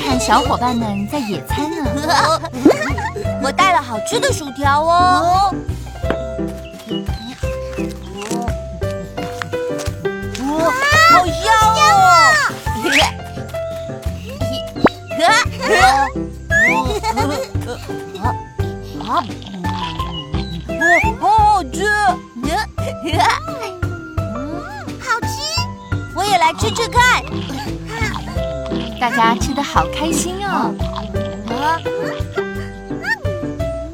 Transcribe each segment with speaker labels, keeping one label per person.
Speaker 1: 琪和小伙伴们在野餐呢。
Speaker 2: 我带了好吃的薯条哦。哇，好香哦！啊，好好吃！
Speaker 3: 好吃。
Speaker 2: 我也来吃吃看。
Speaker 1: 大家吃的好开心哦！
Speaker 2: 啊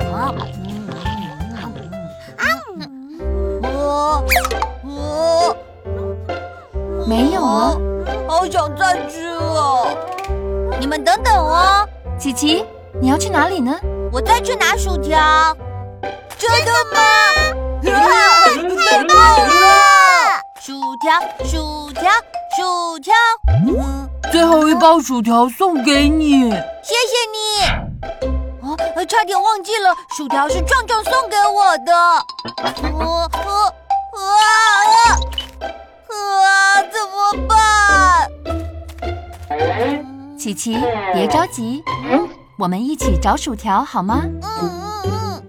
Speaker 2: 啊啊啊
Speaker 1: 没有哦，
Speaker 2: 好想再吃哦！你们等等哦，
Speaker 1: 琪琪，你要去哪里呢？
Speaker 2: 我再去拿薯条。真的吗？太棒了！薯条，薯条，薯条。嗯，
Speaker 4: 最后一包薯条送给你。
Speaker 2: 谢谢你。哦，差点忘记了，薯条是壮壮送给我的。我我啊啊！怎么办？
Speaker 1: 琪琪，别着急，我们一起找薯条好吗？
Speaker 2: 嗯嗯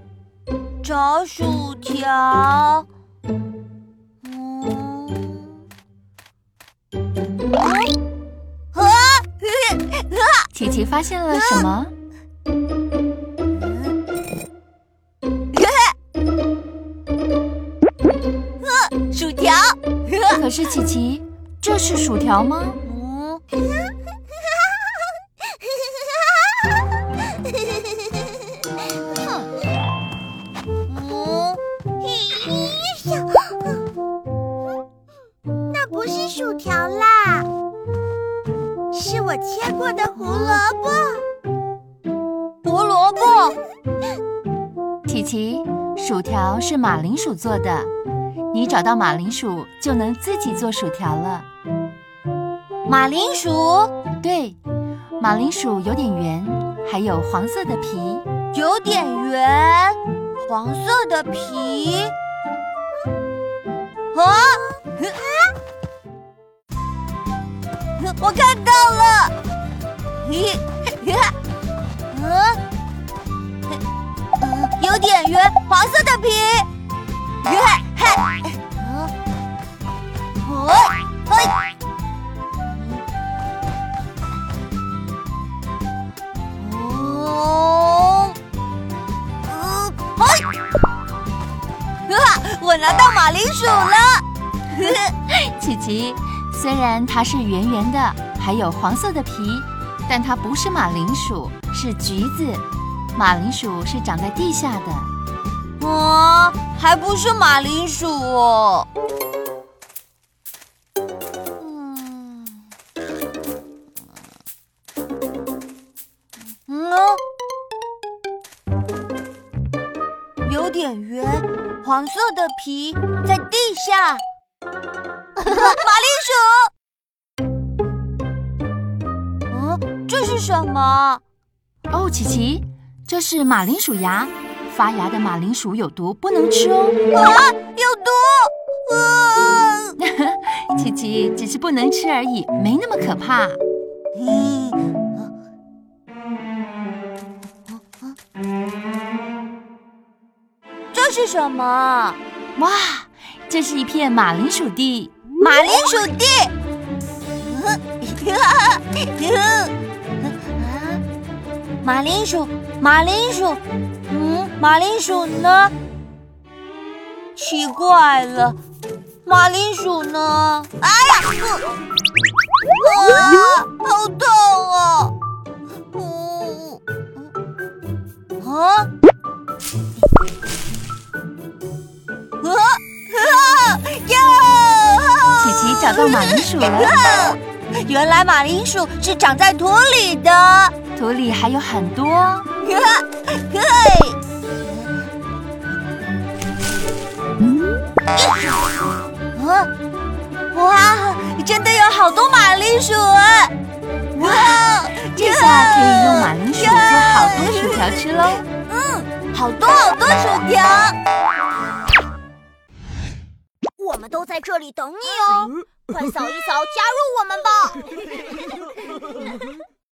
Speaker 2: 嗯，找薯条。
Speaker 1: 琪琪发现了什么？
Speaker 2: 薯条。
Speaker 1: 可是琪琪，这是薯条吗？
Speaker 2: 嗯，嗯，
Speaker 3: 切过的胡萝卜。
Speaker 2: 胡萝卜。
Speaker 1: 琪琪，薯条是马铃薯做的，你找到马铃薯就能自己做薯条了。
Speaker 2: 马铃薯
Speaker 1: 对，马铃薯有点圆，还有黄色的皮。
Speaker 2: 有点圆，黄色的皮。啊！我看到了。咦？嗯？有点圆，黄色的皮。嗨嗨！嗯？哦？哎！哦，嗯，哎，啊，我拿到马铃薯了。
Speaker 1: 琪琪，虽然它是圆圆的，还有黄色的皮，但它不是马铃薯，是橘子。马铃薯是长在地下的。
Speaker 2: 啊，还不是马铃薯哦。嗯，嗯，有点圆，黄色的皮在地下。马铃薯。嗯，这是什么？
Speaker 1: 哦，琪琪，这是马铃薯芽，发芽的马铃薯有毒，不能吃哦。
Speaker 2: 啊，有毒！啊，
Speaker 1: 琪琪只是不能吃而已，没那么可怕。
Speaker 2: 嗯，这是什么？
Speaker 1: 哇，这是一片马铃薯地。
Speaker 2: 马铃薯地。嗯马铃薯，马铃薯，嗯，马铃薯呢？奇怪了，马铃薯呢？哎呀，啊，好痛
Speaker 1: 找到马铃薯了。
Speaker 2: 原来马铃薯是长在土里的，
Speaker 1: 土里还有很多。
Speaker 2: 嘿，啊，哇，真的有好多马铃薯啊！哇，
Speaker 1: 这下可以用马铃薯做好多薯条吃喽。
Speaker 2: 嗯，好多好多薯条。
Speaker 3: 我们都在这里等你哦，快扫一扫，加入我们吧！